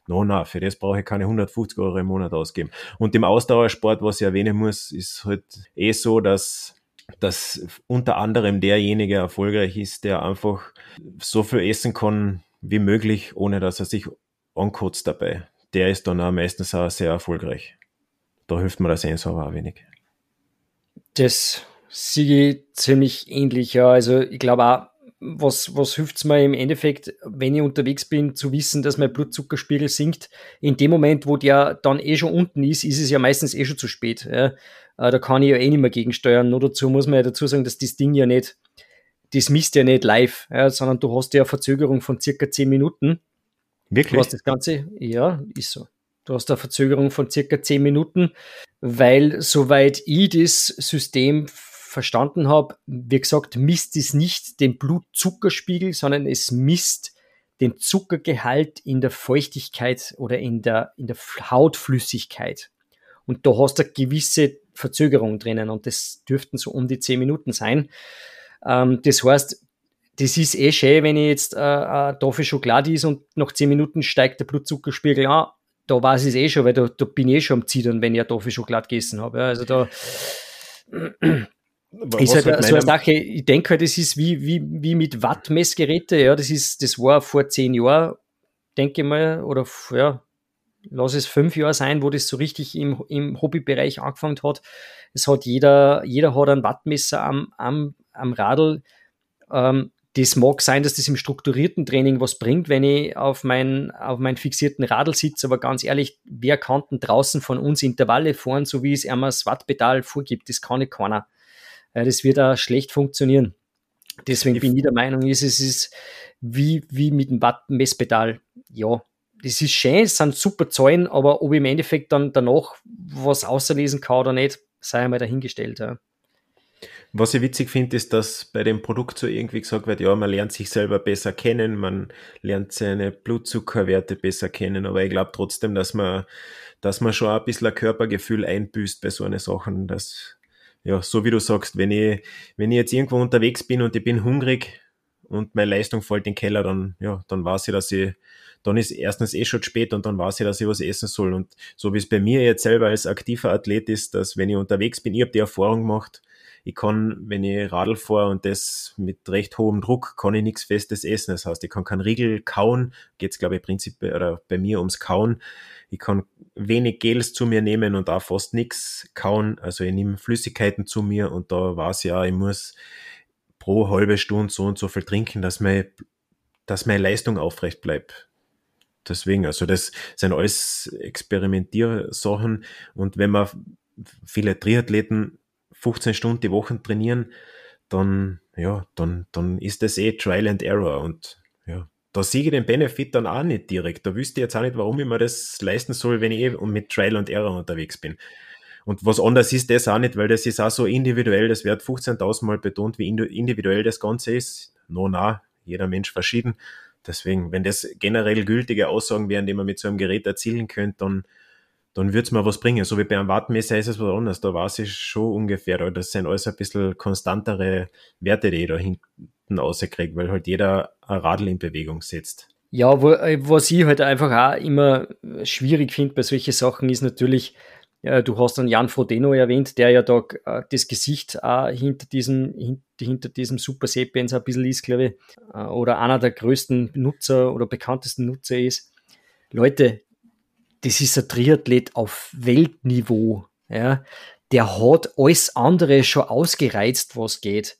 S2: no, na, für das brauche ich keine 150 Euro im Monat ausgeben. Und im Ausdauersport, was ich erwähnen muss, ist halt eh so, dass dass unter anderem derjenige erfolgreich ist, der einfach so viel essen kann wie möglich, ohne dass er sich ankotzt dabei. Der ist dann auch meistens auch sehr erfolgreich. Da hilft mir der Sensor aber auch wenig.
S1: Das sehe ich ziemlich ähnlich, ja. Also ich glaube auch, was, was hilft es mir im Endeffekt, wenn ich unterwegs bin, zu wissen, dass mein Blutzuckerspiegel sinkt. In dem Moment, wo der dann eh schon unten ist, ist es ja meistens eh schon zu spät. Ja. Äh, da kann ich ja eh nicht mehr gegensteuern. Nur dazu muss man ja dazu sagen, dass das Ding ja nicht, das misst ja nicht live, ja, sondern du hast ja eine Verzögerung von circa 10 Minuten. Wirklich? Du hast das Ganze, ja, ist so. Du hast eine Verzögerung von circa 10 Minuten, weil soweit ich das System verstanden habe, wie gesagt, misst es nicht den Blutzuckerspiegel, sondern es misst den Zuckergehalt in der Feuchtigkeit oder in der, in der Hautflüssigkeit. Und da hast du eine gewisse Verzögerung drinnen und das dürften so um die 10 Minuten sein. Ähm, das heißt, das ist eh schön, wenn ich jetzt äh, eine Tafel Schokolade ist und nach 10 Minuten steigt der Blutzuckerspiegel an. Da weiß ich es eh schon, weil da, da bin ich eh schon am Zittern, wenn ich eine Tafel Schokolade gegessen habe. Also da ist halt so eine Sache, ich denke halt, das ist wie, wie, wie mit Wattmessgeräten, ja, das ist, das war vor zehn Jahren, denke ich mal, oder ja, lass es fünf Jahre sein, wo das so richtig im, im Hobbybereich angefangen hat. Es hat jeder, jeder hat ein Wattmesser am, am, am Radl. Ähm, das mag sein, dass das im strukturierten Training was bringt, wenn ich auf meinen auf meinen fixierten Radl sitze, aber ganz ehrlich, wer kann denn draußen von uns Intervalle fahren, so wie es einmal das Wattpedal vorgibt? Das kann nicht keiner. Ja, das wird auch schlecht funktionieren. Deswegen bin ich der Meinung, ist, es ist wie, wie mit dem Wattmesspedal. Ja, das ist schön, es sind super Zahlen, aber ob ich im Endeffekt dann danach was außerlesen kann oder nicht, sei einmal dahingestellt. Ja.
S2: Was ich witzig finde, ist, dass bei dem Produkt so irgendwie gesagt wird, ja, man lernt sich selber besser kennen, man lernt seine Blutzuckerwerte besser kennen, aber ich glaube trotzdem, dass man, dass man schon ein bisschen ein Körpergefühl einbüßt bei so einer Sachen, dass, ja, so wie du sagst, wenn ich, wenn ich jetzt irgendwo unterwegs bin und ich bin hungrig und meine Leistung fällt in den Keller, dann, ja, dann weiß ich, dass ich, dann ist erstens eh schon spät und dann weiß ich, dass ich was essen soll. Und so wie es bei mir jetzt selber als aktiver Athlet ist, dass wenn ich unterwegs bin, ich habe die Erfahrung gemacht, ich kann, wenn ich Radl fahre und das mit recht hohem Druck, kann ich nichts Festes essen. Das heißt, ich kann keinen Riegel kauen, geht's glaube ich prinzipiell oder bei mir ums Kauen. Ich kann wenig Gels zu mir nehmen und auch fast nichts kauen. Also ich nehme Flüssigkeiten zu mir und da war es ja, ich muss pro halbe Stunde so und so viel trinken, dass meine, dass meine Leistung aufrecht bleibt. Deswegen, also das sind alles Experimentiersachen und wenn man viele Triathleten 15 Stunden die Woche trainieren, dann, ja, dann, dann ist das eh Trial and Error und ja, da sehe ich den Benefit dann auch nicht direkt. Da wüsste ich jetzt auch nicht, warum ich mir das leisten soll, wenn ich eh mit Trial and Error unterwegs bin. Und was anders ist das auch nicht, weil das ist auch so individuell, das wird 15.000 Mal betont, wie individuell das Ganze ist. No, na, jeder Mensch verschieden. Deswegen, wenn das generell gültige Aussagen wären, die man mit so einem Gerät erzielen könnte, dann, dann würde es mir was bringen. So wie bei einem Wattmesser ist es was anderes. Da weiß ich schon ungefähr. Das sind alles ein bisschen konstantere Werte, die ich da hinten rauskriege, weil halt jeder ein Radl in Bewegung setzt.
S1: Ja, wo, äh, was ich halt einfach auch immer schwierig finde bei solchen Sachen ist natürlich, ja, du hast dann Jan Frodeno erwähnt, der ja da äh, das Gesicht äh, hinter diesem, hint, hinter diesem Super Sapiens ein bisschen ist, glaube ich, äh, oder einer der größten Nutzer oder bekanntesten Nutzer ist. Leute, das ist ein Triathlet auf Weltniveau. Ja. Der hat alles andere schon ausgereizt, was geht.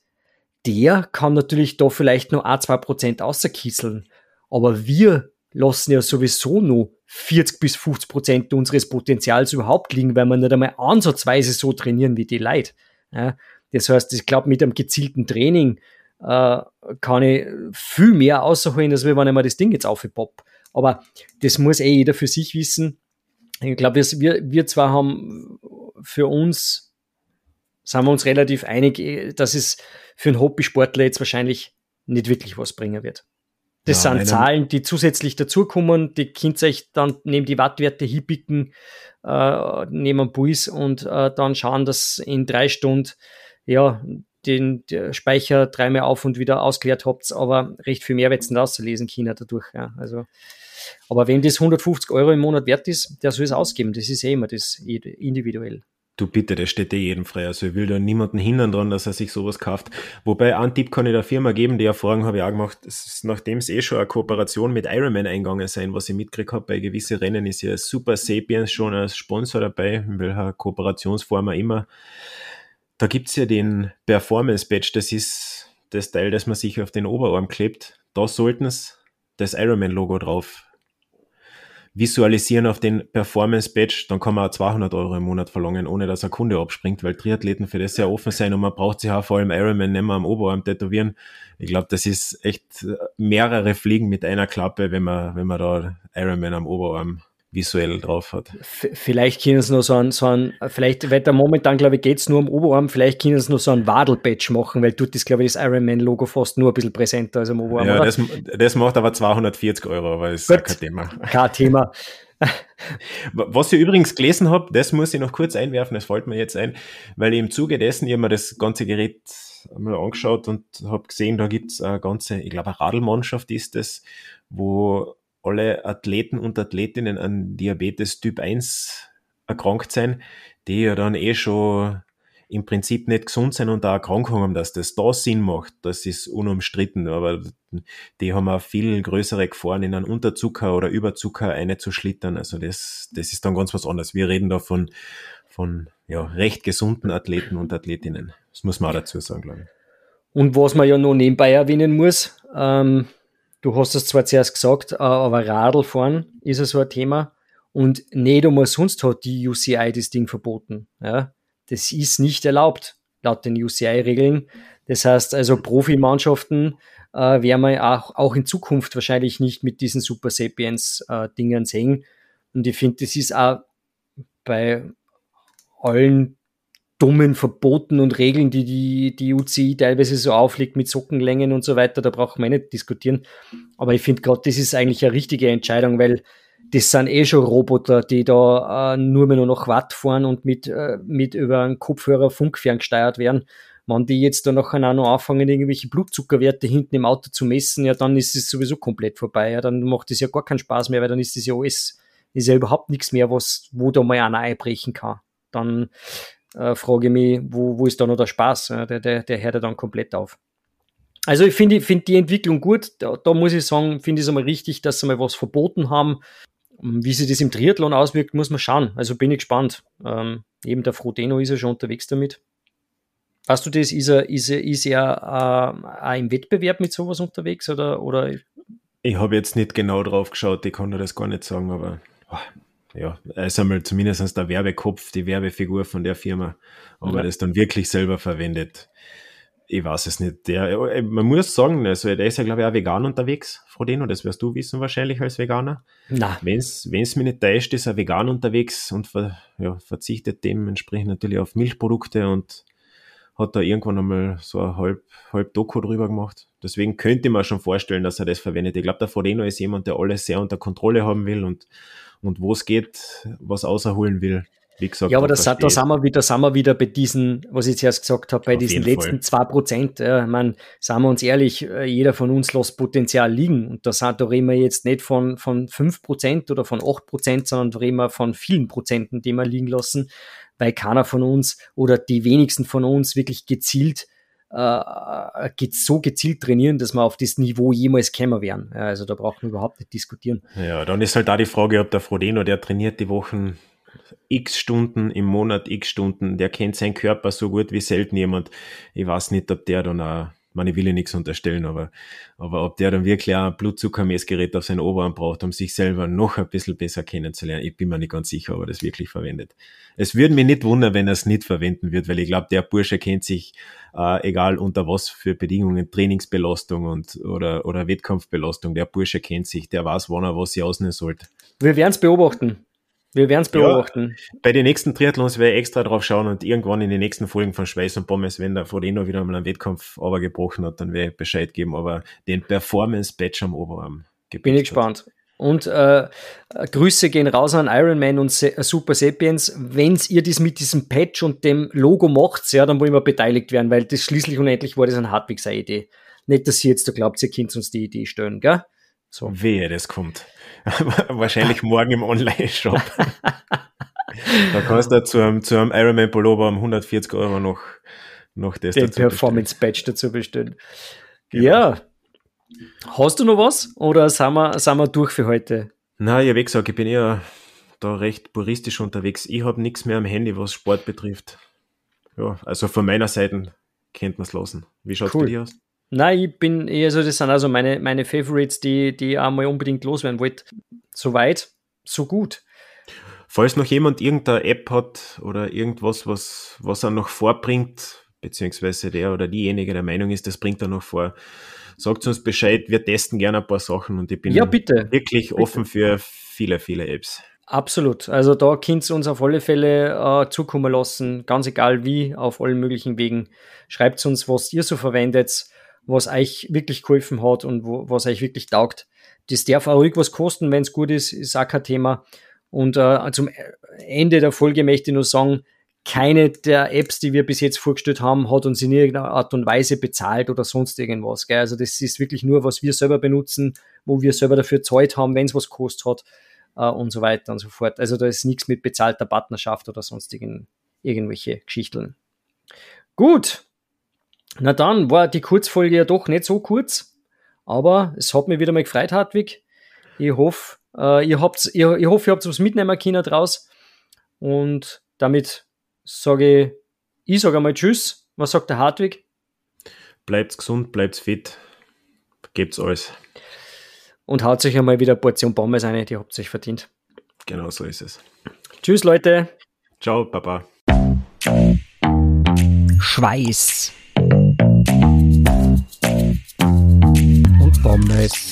S1: Der kann natürlich da vielleicht nur ein, zwei Prozent außerkisseln. Aber wir lassen ja sowieso nur 40 bis 50 Prozent unseres Potenzials überhaupt liegen, weil wir nicht einmal ansatzweise so trainieren wie die Leute. Ja. Das heißt, ich glaube, mit einem gezielten Training äh, kann ich viel mehr außerholen, als wenn ich mir das Ding jetzt aufpopp. Aber das muss eh jeder für sich wissen. Ich glaube, wir, wir zwar haben für uns, sind wir uns relativ einig, dass es für einen Hobbysportler jetzt wahrscheinlich nicht wirklich was bringen wird. Das ja, sind Zahlen, die zusätzlich dazukommen. Die könnt euch dann neben die Wattwerte hinpicken, äh, dem Puls und äh, dann schauen, dass in drei Stunden ja den, Speicher dreimal auf und wieder ausgeleert habt, aber recht viel mehr wird es nicht auszulesen China dadurch. Ja. Also aber wenn das 150 Euro im Monat wert ist, der soll es ausgeben. Das ist eh immer das individuell.
S2: Du bitte, das steht eh jedem frei. Also ich will da niemanden hindern dran, dass er sich sowas kauft. Wobei, einen Tipp kann ich der Firma geben, die Erfahrung habe ich auch gemacht, nachdem es eh schon eine Kooperation mit Ironman eingegangen sein, was ich mitgekriegt habe bei gewissen Rennen, ist ja Super Sapiens schon als Sponsor dabei, in welcher Kooperationsform auch immer. Da gibt's ja den Performance Badge, das ist das Teil, das man sich auf den Oberarm klebt. Da sollten es das Ironman-Logo drauf visualisieren auf den Performance Badge, dann kann man auch 200 Euro im Monat verlangen, ohne dass ein Kunde abspringt, weil Triathleten für das sehr offen sein und man braucht sich auch vor allem Ironman nicht mehr am Oberarm tätowieren. Ich glaube, das ist echt mehrere Fliegen mit einer Klappe, wenn man, wenn man da Ironman am Oberarm visuell drauf hat.
S1: vielleicht können es nur so ein, so ein vielleicht, weil da momentan, glaube ich, geht es nur um Oberarm, vielleicht können es nur so ein Wadelpatch machen, weil tut das, glaube ich, das Ironman-Logo fast nur ein bisschen präsenter als am Oberarm.
S2: Ja, das, das, macht aber 240 Euro, aber ist Gut, kein Thema.
S1: Kein Thema.
S2: Was ich übrigens gelesen habe, das muss ich noch kurz einwerfen, das fällt mir jetzt ein, weil ich im Zuge dessen ich mir das ganze Gerät mal angeschaut und habe gesehen, da gibt es eine ganze, ich glaube, eine Radlmannschaft ist das, wo alle Athleten und Athletinnen an Diabetes Typ 1 erkrankt sein, die ja dann eh schon im Prinzip nicht gesund sein und da Erkrankung haben, dass das da Sinn macht, das ist unumstritten, aber die haben auch viel größere Gefahren, in einen Unterzucker oder Überzucker einzuschlittern, also das, das ist dann ganz was anderes. Wir reden da von, von ja, recht gesunden Athleten und Athletinnen. Das muss man auch dazu sagen, glaube ich.
S1: Und was man ja noch nebenbei erwähnen muss, ähm, du hast es zwar zuerst gesagt, äh, aber Radlfahren ist so ein Thema. Und nicht einmal sonst hat die UCI das Ding verboten. Ja? Das ist nicht erlaubt, laut den UCI-Regeln. Das heißt also, Profimannschaften äh, werden wir auch, auch in Zukunft wahrscheinlich nicht mit diesen Super Sapiens-Dingern äh, sehen. Und ich finde, das ist auch bei allen dummen Verboten und Regeln, die die, die UCI teilweise so auflegt mit Sockenlängen und so weiter, da braucht man nicht diskutieren. Aber ich finde gerade, das ist eigentlich eine richtige Entscheidung, weil das sind eh schon Roboter, die da äh, nur mehr nur noch Watt fahren und mit, äh, mit über einen Kopfhörer Funkfern gesteuert werden. Wenn die jetzt da nachher auch noch anfangen, irgendwelche Blutzuckerwerte hinten im Auto zu messen, ja, dann ist es sowieso komplett vorbei. Ja, dann macht es ja gar keinen Spaß mehr, weil dann ist das ja alles, ist ja überhaupt nichts mehr, was, wo da mal einer einbrechen kann. Dann äh, frage ich mich, wo, wo ist da noch der Spaß? Ja, der, der, der hört ja dann komplett auf. Also ich finde find die Entwicklung gut. Da, da muss ich sagen, finde ich es einmal richtig, dass sie mal was verboten haben. Wie sich das im Triathlon auswirkt, muss man schauen. Also bin ich gespannt. Ähm, eben der Frodeno ist ja schon unterwegs damit. Weißt du das? Ist er, ist er, ist er äh, auch im Wettbewerb mit sowas unterwegs? Oder, oder?
S2: Ich habe jetzt nicht genau drauf geschaut, ich kann das gar nicht sagen, aber oh, ja, er ist einmal zumindest der Werbekopf, die Werbefigur von der Firma. Ob ja. er das dann wirklich selber verwendet, ich weiß es nicht. Der, äh, man muss sagen, also der ist ja, glaube ich, auch vegan unterwegs, Frodeno, das wirst du wissen wahrscheinlich als Veganer. Wenn es mich nicht täuscht, ist er vegan unterwegs und ver, ja, verzichtet dementsprechend natürlich auf Milchprodukte und hat da irgendwann einmal so ein halb, halb Doku drüber gemacht. Deswegen könnte man schon vorstellen, dass er das verwendet. Ich glaube, der Frodeno ist jemand, der alles sehr unter Kontrolle haben will und, und wo es geht, was außerholen will. Wie gesagt,
S1: ja, aber das, da, sind wir wieder, sind wir wieder bei diesen, was ich zuerst gesagt habe, bei Auf diesen letzten zwei Prozent. Ja, ich meine, sagen wir uns ehrlich, äh, jeder von uns lässt Potenzial liegen. Und da, sind, da reden wir jetzt nicht von, von 5 Prozent oder von 8 Prozent, sondern da reden wir von vielen Prozenten, die wir liegen lassen, weil keiner von uns oder die wenigsten von uns wirklich gezielt äh, so gezielt trainieren, dass wir auf das Niveau jemals kämen werden. Ja, also da brauchen wir überhaupt nicht diskutieren.
S2: Ja, dann ist halt da die Frage, ob der Frodeno, der trainiert die Wochen x Stunden im Monat, x Stunden, der kennt seinen Körper so gut wie selten jemand. Ich weiß nicht, ob der dann auch, man, ich will ihm nichts unterstellen, aber, aber ob der dann wirklich ein Blutzuckermessgerät auf seinen Oberarm braucht, um sich selber noch ein bisschen besser kennenzulernen, ich bin mir nicht ganz sicher, ob er das wirklich verwendet. Es würde mich nicht wundern, wenn er es nicht verwenden wird, weil ich glaube, der Bursche kennt sich, äh, egal unter was für Bedingungen, Trainingsbelastung und, oder, oder Wettkampfbelastung, der Bursche kennt sich, der weiß, wann er was sie ausnehmen sollte.
S1: Wir werden es beobachten. Wir werden es beobachten.
S2: Ja, bei den nächsten Triathlons werde ich extra drauf schauen und irgendwann in den nächsten Folgen von Schweiß und Pommes, wenn der Frodeno wieder mal einen Wettkampf gebrochen hat, dann werde ich Bescheid geben, aber den Performance-Badge am Oberarm
S1: Bin ich gespannt. Und äh, Grüße gehen raus an Ironman und Se Super Sapiens. Wenn ihr das mit diesem Patch und dem Logo macht, ja, dann wollen wir beteiligt werden, weil das schließlich und endlich war das ein Hartwigs Idee. Nicht, dass ihr jetzt da glaubt, ihr könnt uns die Idee stellen, gell?
S2: So. Wehe, das kommt. Wahrscheinlich morgen im Online-Shop. da kannst du zu einem, zu einem Ironman Pullover um 140 Euro noch, noch
S1: das Den Performance-Badge dazu bestellen. Genau. Ja. Hast du noch was? Oder sind wir, sind wir durch für heute?
S2: Na, ja, wie gesagt, ich bin eher da recht puristisch unterwegs. Ich habe nichts mehr am Handy, was Sport betrifft. Ja, also von meiner Seite kennt man es lassen. Wie schaut es cool. bei dir aus?
S1: Nein, ich bin eher so, das sind also meine, meine Favorites, die, die ich einmal unbedingt loswerden wollte. Soweit, so gut.
S2: Falls noch jemand irgendeine App hat oder irgendwas, was, was er noch vorbringt, beziehungsweise der oder diejenige der Meinung ist, das bringt er noch vor, sagt uns Bescheid. Wir testen gerne ein paar Sachen und ich bin
S1: ja, bitte.
S2: wirklich bitte. offen für viele, viele Apps.
S1: Absolut. Also da könnt ihr uns auf alle Fälle äh, zukommen lassen, ganz egal wie, auf allen möglichen Wegen. Schreibt uns, was ihr so verwendet, was euch wirklich geholfen hat und wo, was euch wirklich taugt. Das darf auch ruhig was kosten, wenn es gut ist, ist auch kein Thema. Und äh, zum Ende der Folge möchte ich nur sagen, keine der Apps, die wir bis jetzt vorgestellt haben, hat uns in irgendeiner Art und Weise bezahlt oder sonst irgendwas. Gell? Also das ist wirklich nur, was wir selber benutzen, wo wir selber dafür Zeit haben, wenn es was kostet hat äh, und so weiter und so fort. Also da ist nichts mit bezahlter Partnerschaft oder sonstigen irgendwelche Geschichten. Gut. Na dann war die Kurzfolge ja doch nicht so kurz, aber es hat mich wieder mal gefreut, Hartwig. Ich hoffe, äh, ihr habt, ihr, ich hoffe, ihr habt was mitnehmen können draus. Und damit sage ich, ich sage einmal Tschüss. Was sagt der Hartwig?
S2: Bleibt gesund, bleibt fit, gebt's alles
S1: und haut sich einmal wieder eine Portion Pommes rein, die habt ihr euch verdient.
S2: Genau so ist es.
S1: Tschüss, Leute.
S2: Ciao, Papa.
S1: Schweiß. Und Pommes.